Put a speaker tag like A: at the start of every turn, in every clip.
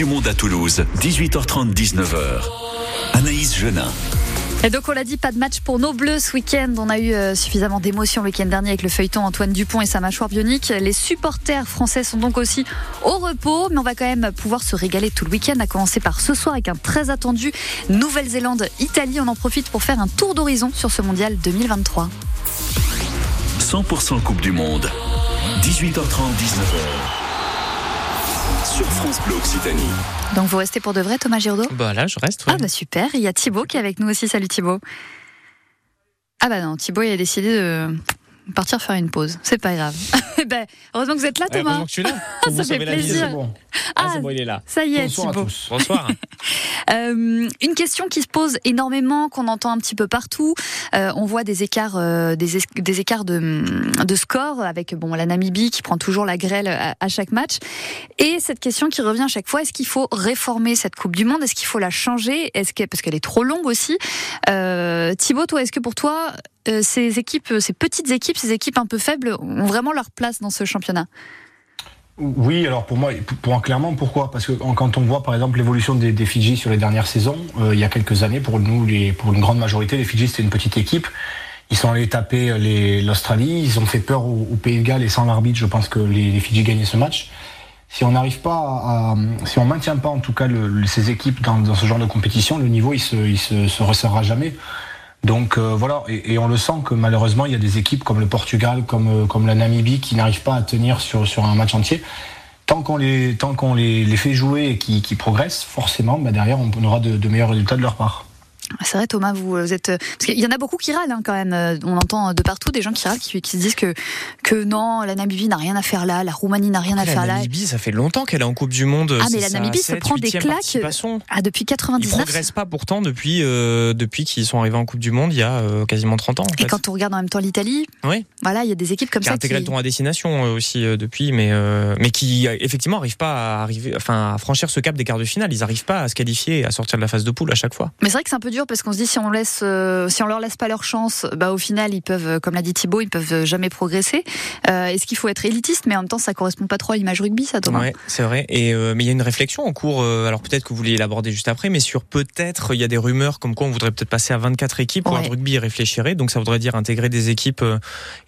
A: du Monde à Toulouse, 18h30, 19h. Anaïs Genin.
B: Et donc on l'a dit, pas de match pour nos Bleus ce week-end. On a eu euh, suffisamment d'émotions le week-end dernier avec le feuilleton Antoine Dupont et sa mâchoire bionique. Les supporters français sont donc aussi au repos, mais on va quand même pouvoir se régaler tout le week-end, à commencer par ce soir avec un très attendu Nouvelle-Zélande-Italie. On en profite pour faire un tour d'horizon sur ce mondial 2023.
A: 100% Coupe du Monde, 18h30, 19h. Sur France Bleu Occitanie.
B: Donc vous restez pour de vrai, Thomas Giraudot
C: Bah là, je reste. ouais.
B: Ah bah super, il y a Thibaut qui est avec nous aussi. Salut Thibaut. Ah bah non, Thibaut il a décidé de partir faire une pause. C'est pas grave. Eh ben, heureusement que vous êtes là
C: Ouais,
B: Thomas.
C: heureusement que tu es là.
B: Ça fait
C: vie.
B: plaisir.
C: C'est bon.
B: Ah,
C: Ah, c'est bon, il est là.
B: Ça y est
D: Bonsoir à
B: Thibaut.
D: tous.
C: Bonsoir.
B: Euh, une question qui se pose énormément, qu'on entend un petit peu partout. Euh, on voit des écarts, euh, des, es- des écarts de, de score avec bon la Namibie qui prend toujours la grêle à, chaque match. Et cette question qui revient à chaque fois est-ce qu'il faut réformer cette Coupe du Monde? Est-ce qu'il faut la changer? Est-ce parce qu'elle est trop longue aussi euh, Thibaut, toi, est-ce que pour toi euh, ces équipes, ces petites équipes, ces équipes un peu faibles ont vraiment leur place dans ce championnat?
D: Oui, alors pour moi, pour, pour- clairement, pourquoi? Parce que en- quand on voit par exemple l'évolution des, Fidji sur les dernières saisons, euh, il y a quelques années, pour nous, les, pour une grande majorité, les Fidji c'était une petite équipe. Ils sont allés taper les- l'Australie, ils ont fait peur au, Pays de Galles et sans l'arbitre, je pense que les, Fidji gagnaient ce match. Si on n'arrive pas à, si on maintient pas en tout cas ces équipes dans, ce genre de compétition, le niveau il se, il se, se jamais. Donc euh, voilà, et, on le sent que malheureusement il y a des équipes comme le Portugal, comme, euh, comme la Namibie qui n'arrivent pas à tenir sur, sur un match entier. Tant qu'on les, tant les, les fait jouer et qui, qui progressent, forcément, bah derrière on aura de meilleurs résultats de leur part.
B: C'est vrai, Thomas, vous, vous êtes. Parce qu'il y en a beaucoup qui râlent hein, quand même. Euh, On entend de partout des gens qui râlent, qui, qui se disent que, que non, la Namibie n'a rien à faire là, la Roumanie n'a rien à
C: La
B: faire là.
C: Namibie, ça fait longtemps qu'elle est en Coupe du Monde.
B: Ah, mais la Namibie se
C: 7,
B: prend des
C: 8e
B: claques. Ah, depuis
C: Ils
B: 99.
C: progressent pas pourtant depuis, euh, depuis qu'ils sont arrivés en Coupe du Monde il y a euh, quasiment 30 ans.
B: Et
C: fait.
B: quand on regarde en même temps l'Italie,
C: Oui.
B: voilà, il y a des équipes comme
C: qui
B: ça
C: intégré
B: qui.
C: le tournoi à destination euh, aussi euh, depuis, mais, euh, mais qui euh, effectivement n'arrivent pas à arriver, enfin à franchir ce cap des quarts de finale. Ils n'arrivent pas à se qualifier à sortir de la phase de poule à chaque fois.
B: Mais c'est vrai que c'est un peu dur parce qu'on se dit si on laisse, euh, si on leur laisse pas leur chance, bah au final ils peuvent, comme l'a dit Thibaut, ils peuvent jamais progresser. Euh, Est-ce qu'il faut être élitiste? Mais en même temps, ça correspond pas trop à l'image rugby, ça, Thomas.
C: Ouais, c'est vrai. Et euh, mais il y a une réflexion en cours. alors peut-être que vous vouliez l'aborder juste après, mais sur peut-être il y a des rumeurs comme quoi on voudrait peut-être passer à 24 équipes.
B: Ouais.
C: World Rugby y réfléchirait. Donc ça voudrait dire intégrer des équipes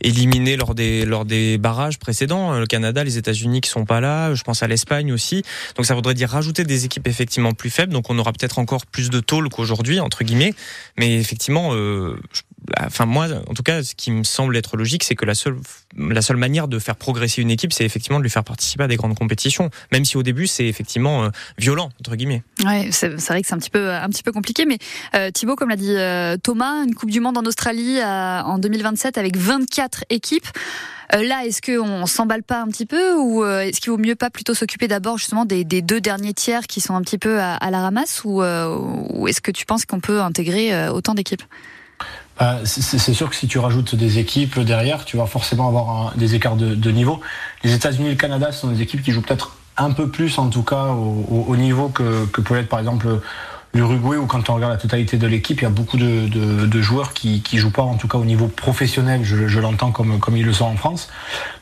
C: éliminées lors des lors des barrages précédents. Le Canada, les États-Unis qui sont pas là. Je pense à l'Espagne aussi. Donc ça voudrait dire rajouter des équipes effectivement plus faibles. Donc on aura peut-être encore plus de tôle qu'aujourd'hui entre guillemets. Mais effectivement, euh, je- enfin moi, en tout cas, ce qui me semble être logique, c'est que la seule la seule manière de faire progresser une équipe, c'est effectivement de lui faire participer à des grandes compétitions, même si au début c'est effectivement euh, violent entre guillemets.
B: Ouais, c'est vrai que c'est un petit peu un petit peu compliqué, mais euh, Thibaut, comme l'a dit euh, Thomas, une Coupe du Monde en Australie en 2027 avec 24 équipes. Là, est-ce qu'on s'emballe pas un petit peu ou est-ce qu'il vaut mieux pas plutôt s'occuper d'abord justement des, deux derniers tiers qui sont un petit peu à, la ramasse ou, est-ce que tu penses qu'on peut intégrer autant d'équipes?
D: Euh, c'est sûr que si tu rajoutes des équipes derrière, tu vas forcément avoir un- des écarts de, de niveau. Les États-Unis et le Canada sont des équipes qui jouent peut-être un peu plus, en tout cas, au, au- au niveau que, que peut être par exemple l'Uruguay, où quand on regarde la totalité de l'équipe, il y a beaucoup de, de- de joueurs qui, qui jouent pas, en tout cas au niveau professionnel, je, je l'entends comme, comme ils le sont en France.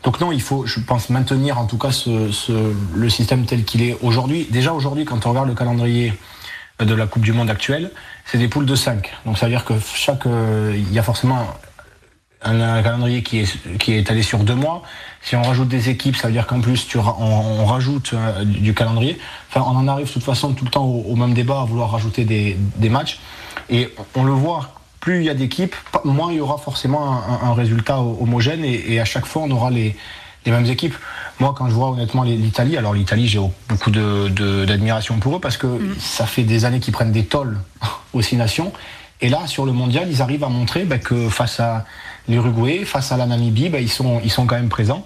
D: Donc non, il faut, je pense, maintenir en tout cas ce, ce- le système tel qu'il est aujourd'hui. Déjà aujourd'hui, quand on regarde le calendrier de la Coupe du Monde actuelle, c'est des poules de 5. Donc ça veut dire que chaque, euh, il y a forcément un, calendrier qui est, qui est étalé sur deux mois. Si on rajoute des équipes, ça veut dire qu'en plus tu on, rajoute euh, du, calendrier. Enfin, on en arrive de toute façon tout le temps au, même débat à vouloir rajouter des, des matchs. Et on le voit, plus il y a d'équipes, moins il y aura forcément un, un- résultat ho- homogène et à chaque fois on aura les, les mêmes équipes. Moi, quand je vois honnêtement l'Italie, alors l'Italie, j'ai beaucoup de- de- d'admiration pour eux parce que ça fait des années qu'ils prennent des tolls aux six nations. Et là, sur le mondial, ils arrivent à montrer bah, que face à l'Uruguay, face à la Namibie, bah, ils, sont, ils sont quand même présents.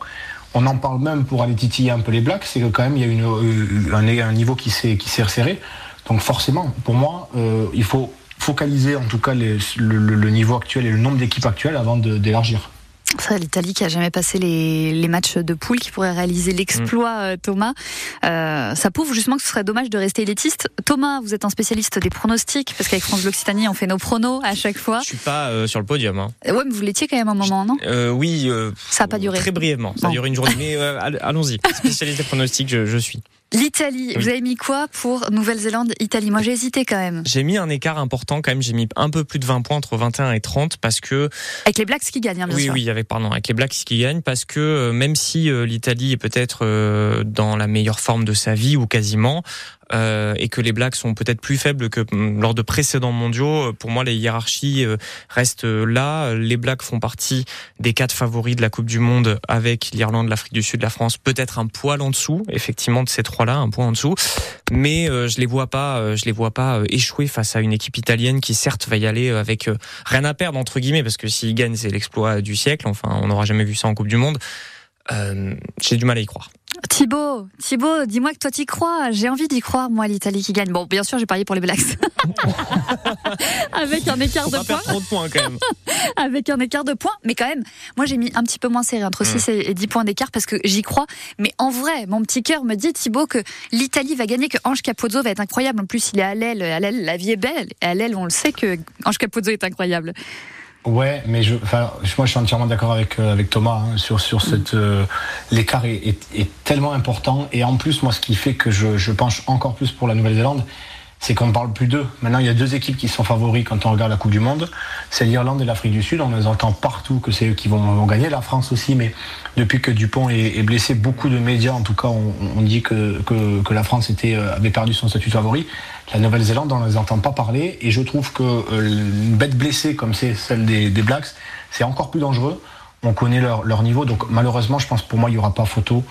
D: On en parle même pour aller titiller un peu les Blacks, c'est que quand même il y a une, euh, un, un niveau qui s'est resserré. Donc forcément, pour moi, euh, il faut focaliser en tout cas les- le, le- le niveau actuel et le nombre d'équipes actuelles avant d'élargir.
B: Ça, l'Italie qui a jamais passé les, les matchs de poule, qui pourrait réaliser l'exploit, euh, Thomas. Euh, ça prouve justement que ce serait dommage de rester élitiste. Thomas, vous êtes un spécialiste des pronostics, parce qu'avec France Bleu Occitanie, on fait nos pronos à chaque fois.
C: Je suis pas euh, sur le podium. Hein.
B: Ouais, mais vous l'étiez quand même un moment, non?
C: Euh, oui,
B: Ça a pas duré.
C: Très brièvement, ça a
B: Bon.
C: duré une journée. Mais all- allons-y. Spécialiste des pronostics, je, je suis.
B: L'Italie, vous avez mis quoi pour Nouvelle-Zélande-Italie Moi j'ai hésité quand même.
C: J'ai mis un écart important quand même, j'ai mis un peu plus de 20 points entre 21 et 30 parce que...
B: Avec les Blacks qui gagnent, hein, bien
C: oui,
B: sûr.
C: Oui, avec, pardon, avec les Blacks qui gagnent parce que euh, même si euh, l'Italie est peut-être euh, dans la meilleure forme de sa vie ou quasiment, euh, et que les Blacks sont peut-être plus faibles que mm, lors de précédents mondiaux. Pour moi, les hiérarchies euh, restent là. Les Blacks font partie des quatre favoris de la Coupe du Monde avec l'Irlande, l'Afrique du Sud, la France, peut-être un poil en dessous, effectivement, de ces trois-là, un point en dessous. Mais euh, je les vois pas, euh, je les vois pas euh, échouer face à une équipe italienne qui certes va y aller avec rien à perdre entre guillemets, parce que s'ils gagnent, c'est l'exploit du siècle. Enfin, on n'aura jamais vu ça en Coupe du Monde. Euh, j'ai du mal à y croire.
B: Thibaut, Thibaut, dis-moi que toi t'y crois. J'ai envie d'y croire, moi, l'Italie qui gagne. Bon, bien sûr, j'ai parié pour les Blacks. Avec un écart
C: Faut
B: de points.
C: perdre trop de points quand même.
B: Avec un écart de points. Mais quand même, moi j'ai mis un petit peu moins serré, entre 6 et 10 points d'écart parce que j'y crois. Mais en vrai, mon petit cœur me dit, Thibaut, que l'Italie va gagner, que Ange Capozzo va être incroyable. En plus, il est à l'aile. À l'aile, la vie est belle. Et à l'aile, on le sait que Ange Capozzo est incroyable.
D: Ouais, mais je, enfin, moi je suis entièrement d'accord avec euh, avec Thomas hein, sur sur cette euh, l'écart est, est, est tellement important. Et en plus moi ce qui fait que je, je penche encore plus pour la Nouvelle-Zélande, c'est qu'on ne parle plus d'eux. Maintenant il y a deux équipes qui sont favoris quand on regarde la Coupe du Monde, c'est l'Irlande et l'Afrique du Sud. On les entend partout que c'est eux qui vont, gagner, la France aussi, mais depuis que Dupont est, blessé, beaucoup de médias en tout cas on, on dit que, la France euh, avait perdu son statut favori. La Nouvelle-Zélande, on ne les entend pas parler et je trouve que euh, une bête blessée comme c'est celle des, des Blacks, c'est encore plus dangereux. On connaît leur, leur niveau, donc malheureusement, je pense pour moi, il n'y aura pas photo.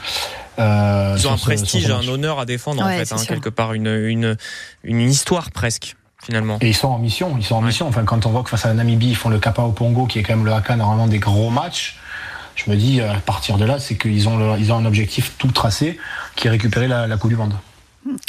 D: Euh,
C: Ils ont un
D: ce-
C: prestige, un honneur à défendre
B: Ouais,
C: en fait, hein, quelque part une, une une histoire presque finalement.
D: Et ils sont en mission, ils sont en
C: Ouais.
D: mission. Enfin, quand on voit que face à la Namibie, ils font le Kappa au Pongo, qui est quand même le haka normalement des gros matchs, je me dis, à partir de là, c'est qu'ils ont, ils ont un objectif tout tracé, qui est récupérer la, la Coupe du Monde.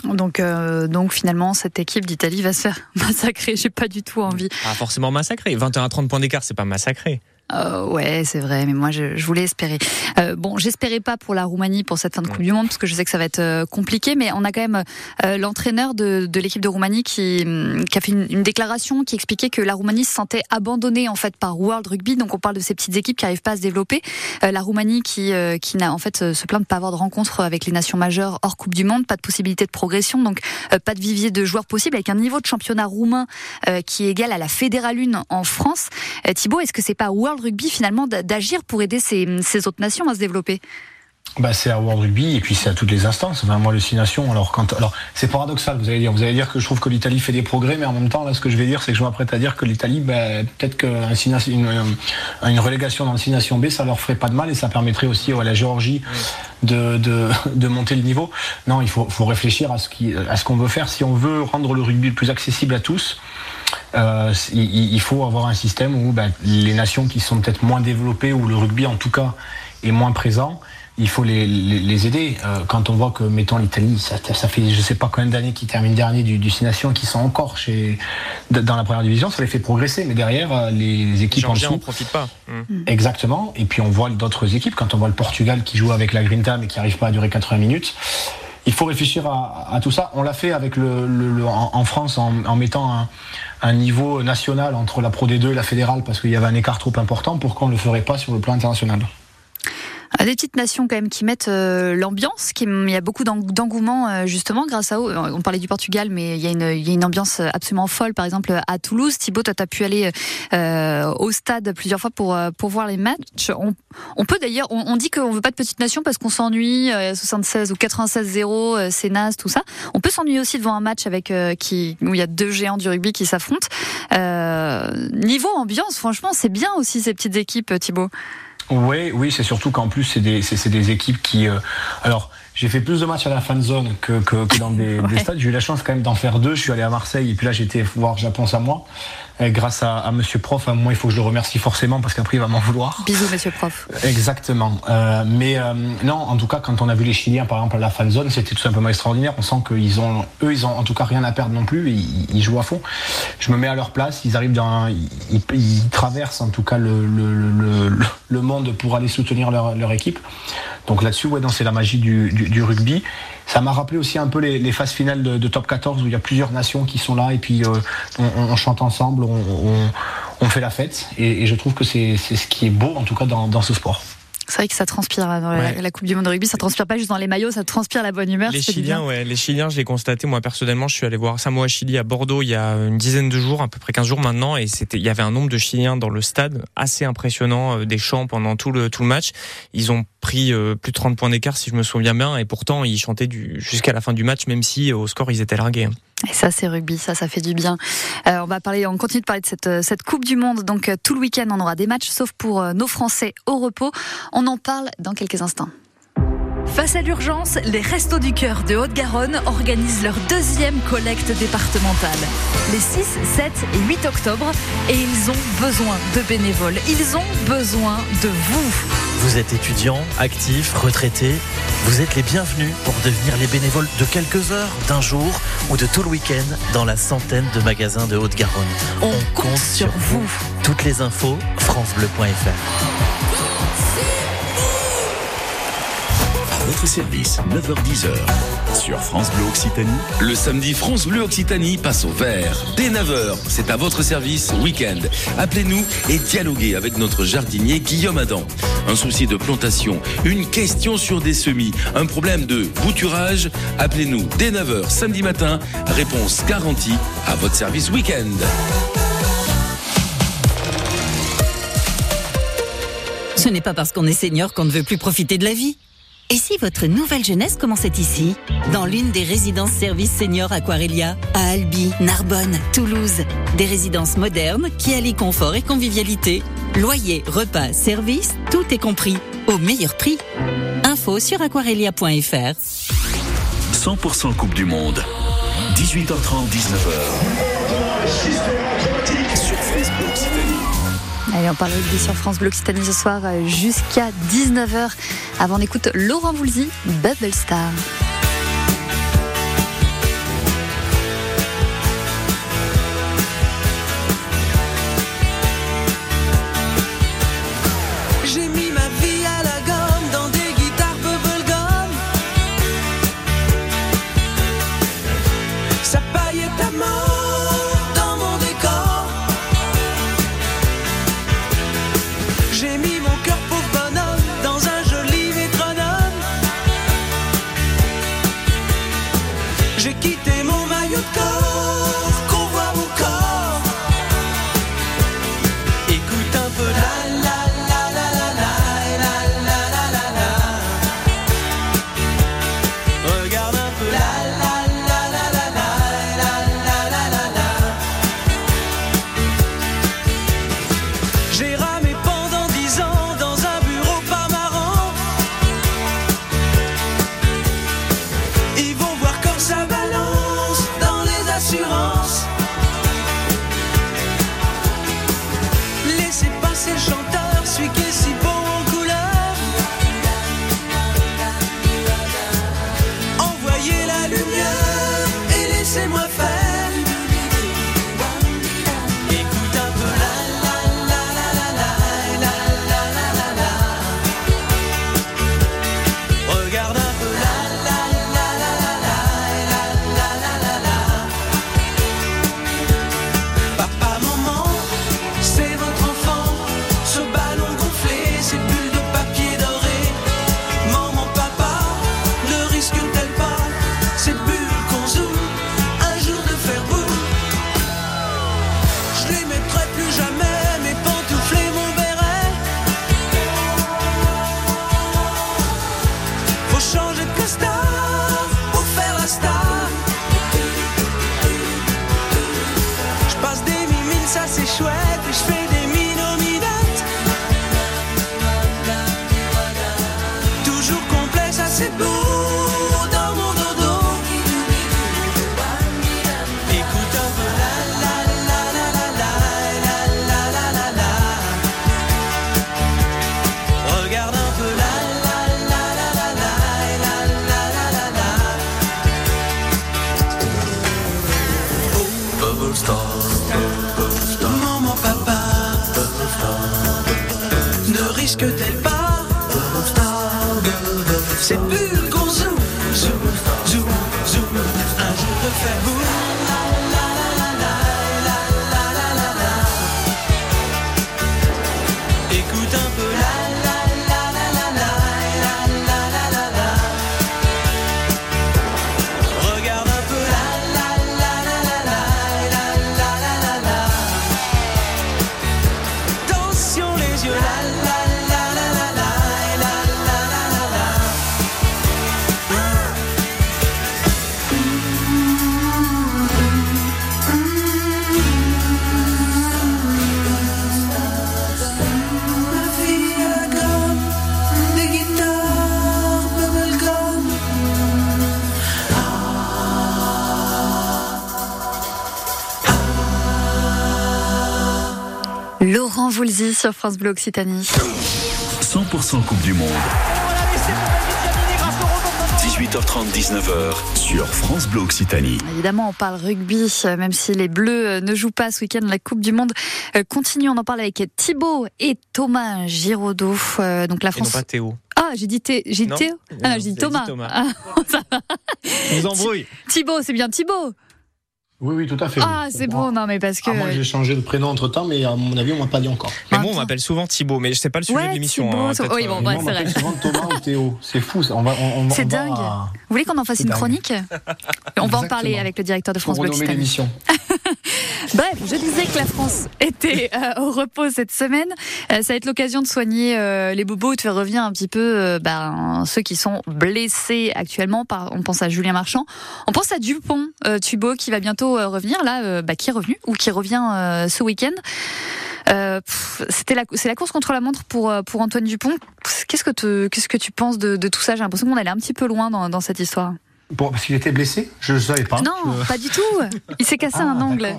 B: Donc, euh, donc finalement, cette équipe d'Italie va se faire massacrer. J'ai pas du tout envie.
C: Pas forcément massacré. 21 à 30 points d'écart, c'est pas massacré.
B: Euh, ouais, c'est vrai, mais moi je, je voulais espérer. Euh, bon, j'espérais pas pour la Roumanie pour cette fin de Coupe du Monde parce que je sais que ça va être euh, compliqué, mais on a quand même euh, l'entraîneur de, de l'équipe de Roumanie qui, hum, qui a fait une, une déclaration qui expliquait que la Roumanie se sentait abandonnée en fait par World Rugby. Donc on parle de ces petites équipes qui n'arrivent pas à se développer. Euh, la Roumanie qui, euh, qui n'a en fait se plaint de pas avoir de rencontre avec les nations majeures hors Coupe du Monde, pas de possibilité de progression, donc euh, pas de vivier de joueurs possible avec un niveau de championnat roumain euh, qui est égal à la Fédérale 1 en France. Thibaut, est-ce que c'est pas à World Rugby finalement d'agir pour aider ces, autres nations à se développer
D: Bah, c'est à World Rugby et puis c'est à toutes les instances. Enfin, moi, le Six alors, quand, alors c'est paradoxal, vous allez dire. Vous allez dire que je trouve que l'Italie fait des progrès, mais en même temps, là, ce que je vais dire, c'est que je m'apprête à dire que l'Italie, bah, peut-être qu'une une, une, une relégation dans le Six Nations B, ça leur ferait pas de mal et ça permettrait aussi à la Géorgie de, monter le niveau. Non, il faut, réfléchir à ce qu'on veut faire. Si on veut rendre le rugby le plus accessible à tous, euh, il, il faut avoir un système où bah, les nations qui sont peut-être moins développées, où le rugby en tout cas est moins présent, il faut les, les, les aider. Euh, quand on voit que, mettons, l'Italie, ça, ça fait je sais pas combien d'années qu'ils terminent dernier du, du Six Nations, qui sont encore chez, dans la première division, ça les fait progresser. Mais derrière, euh, les, équipes en dessous,
C: profite pas. Mm.
D: Exactement. Et puis on voit d'autres équipes, quand on voit le Portugal qui joue avec la Grinta mais qui n'arrive pas à durer 80 minutes. Il faut réfléchir à, tout ça. On l'a fait en, France en, mettant un, un niveau national entre la Pro D2 et la fédérale parce qu'il y avait un écart trop important. Pourquoi on ne le ferait pas sur le plan international
B: Des petites nations quand même qui mettent euh, l'ambiance, qui il y a beaucoup d'eng- d'engouement euh, justement grâce à eux. On parlait du Portugal, mais il y a une, y a une ambiance absolument folle. Par exemple à Toulouse, Thibaut, toi t'as pu aller euh, au stade plusieurs fois pour euh, pour voir les matchs. On, on peut d'ailleurs, on, on dit qu'on veut pas de petites nations parce qu'on s'ennuie. euh, 76 ou 96-0, euh, c'est naze, tout ça. On peut s'ennuyer aussi devant un match avec euh, qui où il y a deux géants du rugby qui s'affrontent. Euh, niveau ambiance, franchement, c'est bien aussi ces petites équipes, Thibaut.
D: Oui, oui, c'est surtout qu'en plus c'est des, équipes qui. euh, alors, j'ai fait plus de matchs à la fan zone que, que, que dans des, stades. J'ai eu la chance quand même d'en faire deux. Je suis allé à Marseille et puis là j'étais voir Japon Samoa. Et grâce à, à Monsieur Prof, à moi il faut que je le remercie forcément parce qu'après il va m'en vouloir.
B: Bisous, monsieur prof.
D: Exactement. Euh, mais euh, non, en tout cas, quand on a vu les Chiliens, par exemple, à la fan zone, c'était tout simplement extraordinaire. On sent qu'ils ont, eux, ils ont en tout cas rien à perdre non plus. Ils, ils jouent à fond. Je me mets à leur place. Ils arrivent dans, ils, ils traversent en tout cas le, le, le, monde pour aller soutenir leur, leur équipe. Donc là-dessus, ouais, c'est la magie du, du, du rugby. Ça m'a rappelé aussi un peu les, phases finales de, Top 14 où il y a plusieurs nations qui sont là et puis euh, on, chante ensemble, on, fait la fête. Et, je trouve que c'est ce qui est beau, en tout cas, dans ce sport.
E: C'est vrai que ça transpire dans la, Coupe du Monde de rugby, ça transpire pas juste dans les maillots, ça transpire la bonne humeur.
C: Les Chiliens, ouais, les Chiliens, je l'ai constaté moi personnellement. Je suis allé voir Samoa Chili à Bordeaux il y a une dizaine de jours, à peu près 15 jours maintenant, et c'était, il y avait un nombre de Chiliens dans le stade assez impressionnant, euh, des chants pendant tout le tout le match. Ils ont pris euh, plus de 30 points d'écart si je me souviens bien, et pourtant ils chantaient du, jusqu'à la fin du match, même si au score ils étaient largués.
E: Et ça, c'est rugby, ça, ça fait du bien. Euh, on va parler, on continue de parler de cette, euh, cette Coupe du Monde. Donc, euh, tout le week-end, on aura des matchs, sauf pour nos Français au repos. On en parle dans quelques instants.
F: Face à l'urgence, les Restos du Cœur de Haute-Garonne organisent leur deuxième collecte départementale. Les 6, 7 et 8 octobre, et ils ont besoin de bénévoles. Ils ont besoin de vous.
G: Vous êtes étudiant, actif, retraité. Vous êtes les bienvenus pour devenir les bénévoles de quelques heures, d'un jour ou de tout le week-end dans la centaine de magasins de Haute-Garonne.
F: On, compte, sur vous.
G: Toutes les infos, francebleu.fr.
H: votre service, 9h10h. Sur France Bleu Occitanie. Le samedi, France Bleu Occitanie passe au vert. Dès 9h, c'est à votre service week-end. Appelez-nous et dialoguez avec notre jardinier Guillaume Adam. Un souci de plantation, une question sur des semis, un problème de bouturage. Appelez-nous dès 9h samedi matin. Réponse garantie à votre service week-end.
F: Ce n'est pas parce qu'on est senior qu'on ne veut plus profiter de la vie. Et si votre nouvelle jeunesse commençait ici Dans l'une des résidences services seniors Aquarelia, à Albi, Narbonne, Toulouse. Des résidences modernes qui allient confort et convivialité. Loyer, repas, services, tout est compris. Au meilleur prix. Info sur aquarelia.fr.
H: 100% Coupe du Monde. 18h30, 19h.
E: Allez, on parle rugby sur France Bleu Occitanie ce soir euh, jusqu'à 19h. Avant, on écoute Laurent Voulzy, Bubble Star.
B: Voulzy sur France Bleu Occitanie.
A: 100% Coupe du Monde. 18h30, 19h sur France Bleu Occitanie.
B: Évidemment, on parle rugby, euh, même si les Bleus euh, ne jouent pas ce week-end. La Coupe du Monde euh, continue. On en parle avec Thibaut et Thomas Giraudot. Donc la
C: Et non
B: France.
C: pas Théo.
B: Ah, j'ai dit, Thé- j'ai dit
C: Non.
B: Théo Ah non, j'ai dit Thomas.
C: dit Thomas.
B: Ah, ça va.
C: Je vous embrouille.
B: Thibaut, c'est bien Thibaut.
D: Oui, oui, tout à fait.
B: Ah, c'est bon, non, mais parce que.
D: Ah, moi, j'ai changé de prénom entre temps, mais à mon avis, on m'a pas dit encore.
C: Mais moi, on m'appelle souvent Thibaut, mais c'est pas le sujet
B: Ouais,
C: de l'émission. Hein,
B: oui, bon,
C: euh,
D: on
B: c'est
D: m'appelle
B: vrai.
D: souvent Thomas ou Théo. C'est fou. ça. On va, on, on,
B: C'est
D: on va-
B: dingue. Vous voulez qu'on en fasse une
D: dingue.
B: chronique? On va en parler avec le directeur de France Bleu
D: l'émission.
B: Bref, je disais que la France était euh, au repos cette semaine. Euh, ça va être l'occasion de soigner euh, les bobos, de faire revenir un petit peu euh, ben, ceux qui sont blessés actuellement. Par, on pense à Julien Marchand. On pense à Dupont, euh, Thubault, qui va bientôt euh, revenir, là, bah, qui est revenu, ou qui revient ce week-end. C'était la, c'est la course contre la montre pour, pour Antoine Dupont. Qu'est-ce que, qu'est-ce que tu penses de, de tout ça? J'ai l'impression qu'on allait un petit peu loin dans, dans cette histoire.
D: Bon, parce qu'il était blessé Je ne savais pas.
B: non,
D: Je-
B: pas du tout. Il s'est cassé
D: Ah,
B: un ongle.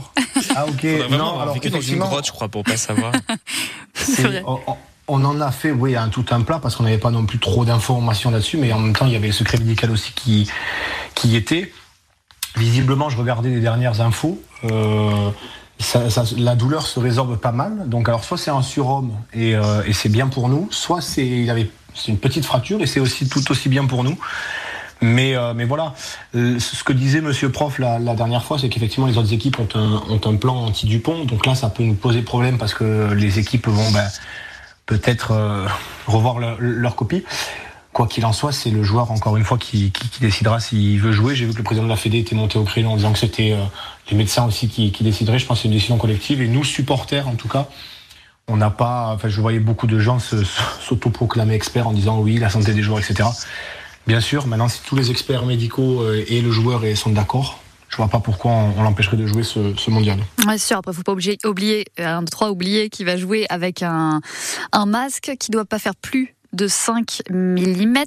D: Ah, ok.
C: Faudrait vraiment
D: non,
C: avoir
D: alors,
C: vécu dans une grotte, je crois, pour pas savoir.
B: C'est vrai.
D: on, on- on en a fait, oui, un tout un plat parce qu'on n'avait pas non plus trop d'informations là-dessus, mais en même temps, il y avait le secret médical aussi qui, qui y était. Visiblement, je regardais les dernières infos. euh, ça- ça- la douleur se résorbe pas mal. Donc, alors, soit c'est un surhomme et, euh, et c'est bien pour nous, soit c'est il avait c'est une petite fracture et c'est aussi tout aussi bien pour nous. Mais, euh, mais voilà, Euh, ce que disait Monsieur Prof la, la dernière fois, c'est qu'effectivement les autres équipes ont un, ont un plan anti-Dupont. Donc là, ça peut nous poser problème parce que les équipes vont ben, peut-être euh, revoir leur, copie. Quoi qu'il en soit, c'est le joueur, encore une fois, qui, qui, qui décidera s'il veut jouer. J'ai vu que le président de la Fédé était monté au créneau en disant que c'était euh, les médecins aussi qui, qui décideraient. Je pense que c'est une décision collective. Et nous, supporters, en tout cas, on n'a pas. Enfin, je voyais beaucoup de gens s'autoproclamer experts en disant oui, la santé des joueurs, etc. Bien sûr, maintenant, si tous les experts médicaux euh, et le joueur sont d'accord, je vois pas pourquoi on, l'empêcherait de jouer ce, mondial.
B: Ouais, sûr. Après, faut pas oublier, euh, un, deux, trois, oublier qu'il va jouer avec un, un masque qui doit pas faire plus de 5 mm,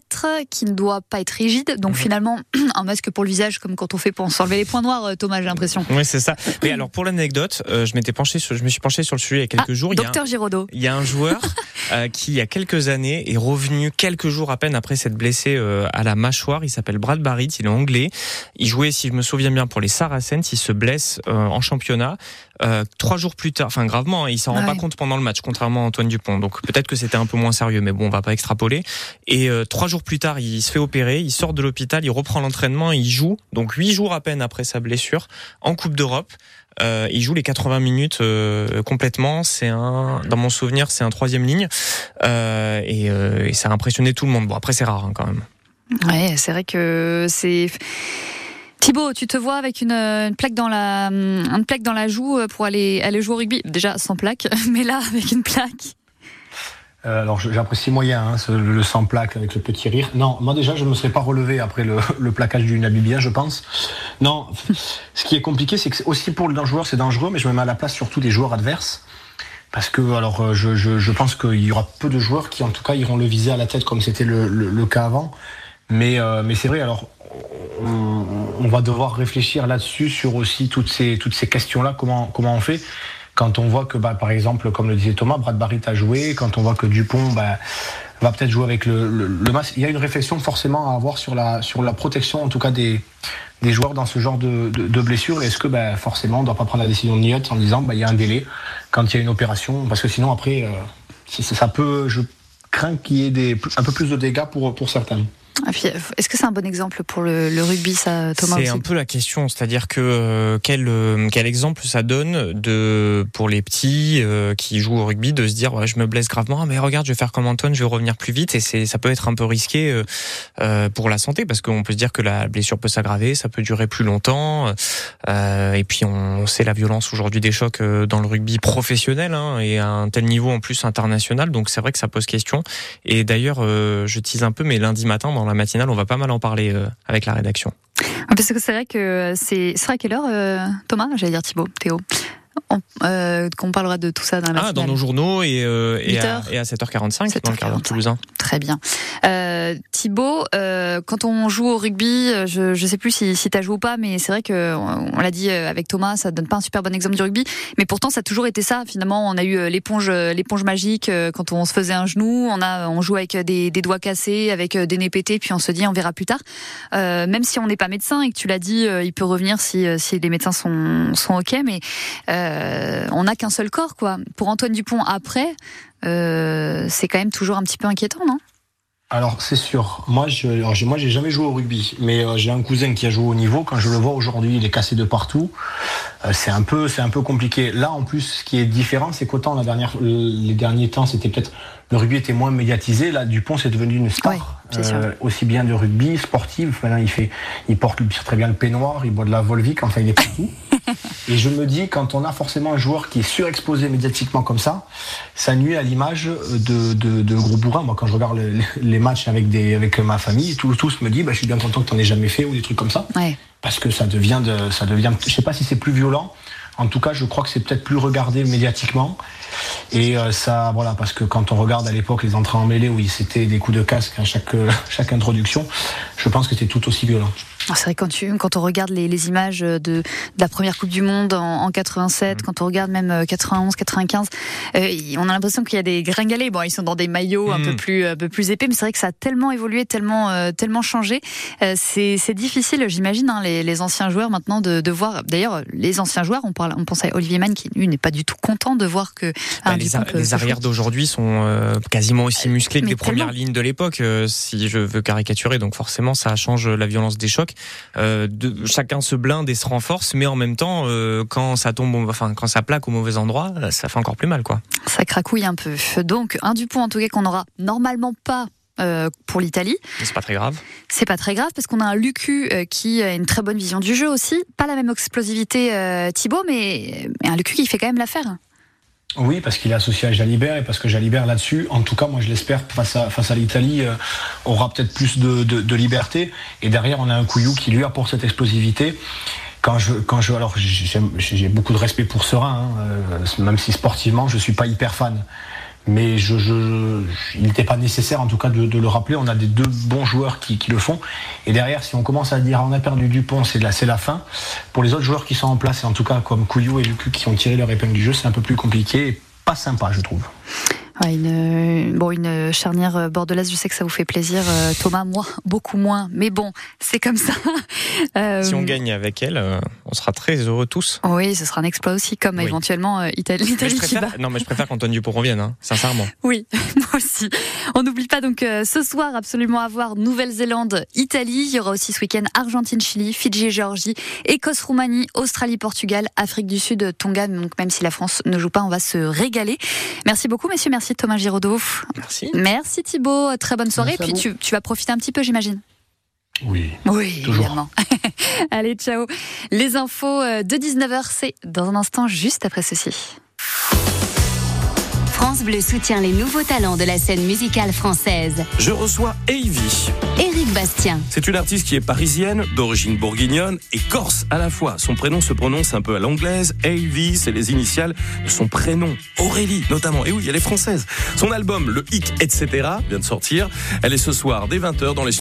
B: qui ne doit pas être rigide. Donc
C: Mhm.
B: finalement, un masque pour le visage, comme quand on fait pour s'enlever les points noirs, euh, Thomas, j'ai l'impression.
C: Oui, c'est ça. Mais alors, pour l'anecdote, euh, je m'étais penché sur, je me suis penché sur le sujet il y a quelques
B: Ah,
C: jours.
B: Docteur Giraudot.
C: Il y a un joueur euh, qui, il y a quelques années, est revenu quelques jours à peine après s'être blessé euh, à la mâchoire. Il s'appelle Brad Barrett, il est anglais. Il jouait, si je me souviens bien, pour les Saracens. Il se blesse en championnat. Euh, trois jours plus tard, enfin gravement, hein, il s'en rend pas compte pendant le match, contrairement à Antoine Dupont. Donc peut-être que c'était un peu moins sérieux, mais bon, on va pas extrapoler. Et euh, trois jours plus tard, il se fait opérer, il sort de l'hôpital, il reprend l'entraînement, il joue. Donc huit jours à peine après sa blessure, en Coupe d'Europe. Euh, il joue les 80 minutes euh, complètement. C'est un, dans mon souvenir, c'est un troisième ligne, euh, et, euh, et ça a impressionné tout le monde. Bon, après c'est rare hein, quand même.
B: Ouais, c'est vrai que c'est. Thibaut, tu te vois avec une, une plaque dans la, une plaque dans la joue pour aller, jouer au rugby. Déjà sans plaque, mais là avec une plaque.
D: Euh, alors j'apprécie moyen hein, le sans plaque avec le petit rire. Non, moi déjà je me serais pas relevé après le, le plaquage du Namibien, je pense. Non, ce qui est compliqué, c'est que aussi pour le joueur c'est dangereux, mais je me mets à la place surtout des joueurs adverses. Parce que alors euh, je, pense qu'il y aura peu de joueurs qui en tout cas iront le viser à la tête comme c'était le, cas avant. Euh, mais c'est vrai, alors on, va devoir réfléchir là-dessus sur aussi toutes ces, toutes ces questions-là, comment, on fait quand on voit que, bah, par exemple, comme le disait Thomas, Brad Barrett a joué, quand on voit que Dupont bah, va peut-être jouer avec le, masque, il y a une réflexion forcément à avoir sur la, sur la protection, en tout cas des, joueurs dans ce genre de, de, blessures. Est-ce que bah, forcément on ne doit pas prendre la décision de Niot en disant bah, il y a un délai quand il y a une opération? Parce que sinon, après, euh, ça peut, je crains qu'il y ait des, un peu plus de dégâts pour, pour certains.
B: Puis, est-ce que c'est un bon exemple pour le, le rugby, ça, Thomas
C: C'est un peu la question, c'est-à-dire que euh, quel euh, quel exemple ça donne de pour les petits euh, qui jouent au rugby de se dire ouais, je me blesse gravement, ah, mais regarde je vais faire comme Antoine, je vais revenir plus vite et ça peut être un peu risqué euh, euh, pour la santé parce qu'on peut se dire que la blessure peut s'aggraver, ça peut durer plus longtemps euh, et puis on sait la violence aujourd'hui des chocs euh, dans le rugby professionnel hein, et à un tel niveau en plus international, donc c'est vrai que ça pose question. Et d'ailleurs euh, je tease un peu, mais lundi matin dans la matinale on va pas mal en parler euh, avec la rédaction.
B: Ah, Parce que c'est vrai que c'est. C'est à quelle heure, euh, Thomas J'allais dire Thibaut, Théo. Euh, qu'on parlera de tout ça dans la
C: Ah, dans nos journaux et, euh, et, à,
B: 8h.
C: et à 7h45 dans le quart
B: 7h45.
C: toulousain.
B: Très bien. Euh, Thibaut, quand on joue au rugby, je je sais plus si, si tu as joué ou pas, mais c'est vrai que on, on l'a dit avec Thomas, ça donne pas un super bon exemple du rugby, mais pourtant ça a toujours été ça. Finalement, on a eu l'éponge l'éponge magique quand on se faisait un genou, on a on joue avec des, des doigts cassés, avec des nez pétés, puis on se dit on verra plus tard. Même si on n'est pas médecin et que tu l'as dit, il peut revenir si si les médecins sont sont ok, mais euh, on n'a qu'un seul corps quoi. Pour Antoine Dupont après, euh, c'est quand même toujours un petit peu inquiétant, non?
D: Alors c'est sûr. Moi, je, alors, j'ai- moi, j'ai jamais joué au rugby, mais euh, j'ai un cousin qui a joué au niveau. Quand je le vois aujourd'hui, il est cassé de partout. Euh, c'est un peu, c'est un peu compliqué. Là, en plus, ce qui est différent, c'est qu'autant la dernière, les derniers temps, c'était peut-être le rugby était moins médiatisé. Là, Dupont, c'est devenu une star. Aussi bien de rugby, sportif. Maintenant, il fait, il porte très bien le peignoir, il boit de la Volvic. Enfin, il est partout. Et je me dis, quand on a forcément un joueur qui est surexposé médiatiquement comme ça, ça nuit à l'image de, de, de gros bourrins. Moi, quand je regarde les, les matchs avec, des, avec ma famille, tous, tous me disent, bah, je suis bien content que tu n'en aies jamais fait ou des trucs comme ça.
B: Ouais.
D: Parce que ça devient, de, ça devient, je sais pas si c'est plus violent. En tout cas, je crois que c'est peut-être plus regardé médiatiquement. Et euh, ça, voilà, parce que quand on regarde à l'époque les entrées en mêlée où c'était des coups de casque à chaque, euh, chaque introduction, je pense que c'était tout aussi violent.
B: Ah, C'est vrai quand tu quand on regarde les, les images de, de la première Coupe du Monde en, en 87, quand on regarde même euh, 91, 95, euh, on a l'impression qu'il y a des gringalets. Bon, ils sont dans des maillots un peu plus un peu plus épais, mais c'est vrai que ça a tellement évolué, tellement euh, tellement changé. Euh, c'est difficile, j'imagine, hein, les, les anciens joueurs maintenant de, de voir. D'ailleurs, les anciens joueurs, on parle, on pense à Olivier Mann qui lui n'est pas du tout content de voir que
C: Bah,
B: un
C: les, ar- les arrières d'aujourd'hui sont euh, quasiment aussi musclés que les premières lignes de l'époque, euh, si je veux caricaturer. Donc forcément, ça change la violence des chocs. Euh, de, chacun se blinde et se renforce, mais en même temps, euh, quand ça tombe, enfin quand ça plaque au mauvais endroit, euh, ça fait encore plus mal, quoi.
B: Ça cracouille un peu. Donc un Dupont en tout cas qu'on n'aura normalement pas. euh, pour l'Italie,
C: Mais c'est pas très grave.
B: C'est pas très grave parce qu'on a un Lucu euh, qui a une très bonne vision du jeu aussi. Pas la même explosivité euh, Thibaut, mais, mais un Lucu qui fait quand même l'affaire.
D: Oui, parce qu'il est associé à Jalibert et parce que Jalibert là-dessus, en tout cas, moi je l'espère, face à, face à l'Italie, euh, aura peut-être plus de, liberté. Et derrière, on a un Couillou qui lui apporte cette explosivité. Quand je, quand je, alors j'ai beaucoup de respect pour Serein, hein, euh, même si sportivement je suis pas hyper fan. Mais je, il n'était pas nécessaire en tout cas de, le rappeler. On a des deux bons joueurs qui, le font. Et derrière, si on commence à dire on a perdu Dupont, c'est la, c'est la fin. Pour les autres joueurs qui sont en place, et en tout cas comme Couillou et Lucu qui ont tiré leur épingle du jeu, c'est un peu plus compliqué et pas sympa, je trouve.
B: Ouais, une, bon, une charnière euh, bordelaise, je sais que ça vous fait plaisir, euh, Thomas, moi, beaucoup moins. Mais bon, c'est comme ça. Euh,
C: Si on gagne avec elle, euh, on sera très heureux tous.
B: Oui, ce sera un exploit aussi, comme
C: Oui.
B: éventuellement euh, Italie, l'Italie qui bat.
C: non, mais je préfère qu'Antoine Dupont revienne, hein, sincèrement.
B: Oui, moi aussi. On n'oublie pas donc euh, ce soir absolument à voir Nouvelle-Zélande, Italie. Il y aura aussi ce week-end Argentine, Chili, Fidji Géorgie, Écosse, Roumanie, Australie, Portugal, Afrique du Sud, Tonga. Donc même si la France ne joue pas, on va se régaler. Merci beaucoup, messieurs. Merci Thomas Giraudot.
C: Merci.
B: Merci Thibaut. Très bonne soirée.
D: Merci
B: Puis tu, tu vas profiter un petit peu, j'imagine.
D: Oui.
B: Oui,
D: Toujours.
B: évidemment. Allez, ciao. Les infos euh, de 19h, c'est dans un instant juste après ceci.
I: France Bleu soutient les nouveaux talents de la scène musicale française.
J: Je reçois Avy. C'est une artiste qui est parisienne, d'origine bourguignonne et corse à la fois. Son prénom se prononce un peu à l'anglaise. Avy, c'est les initiales de son prénom. Aurélie, notamment. Et oui, elle est française. Son album, Le Hic, etc., vient de sortir. Elle est ce soir dès 20h dans les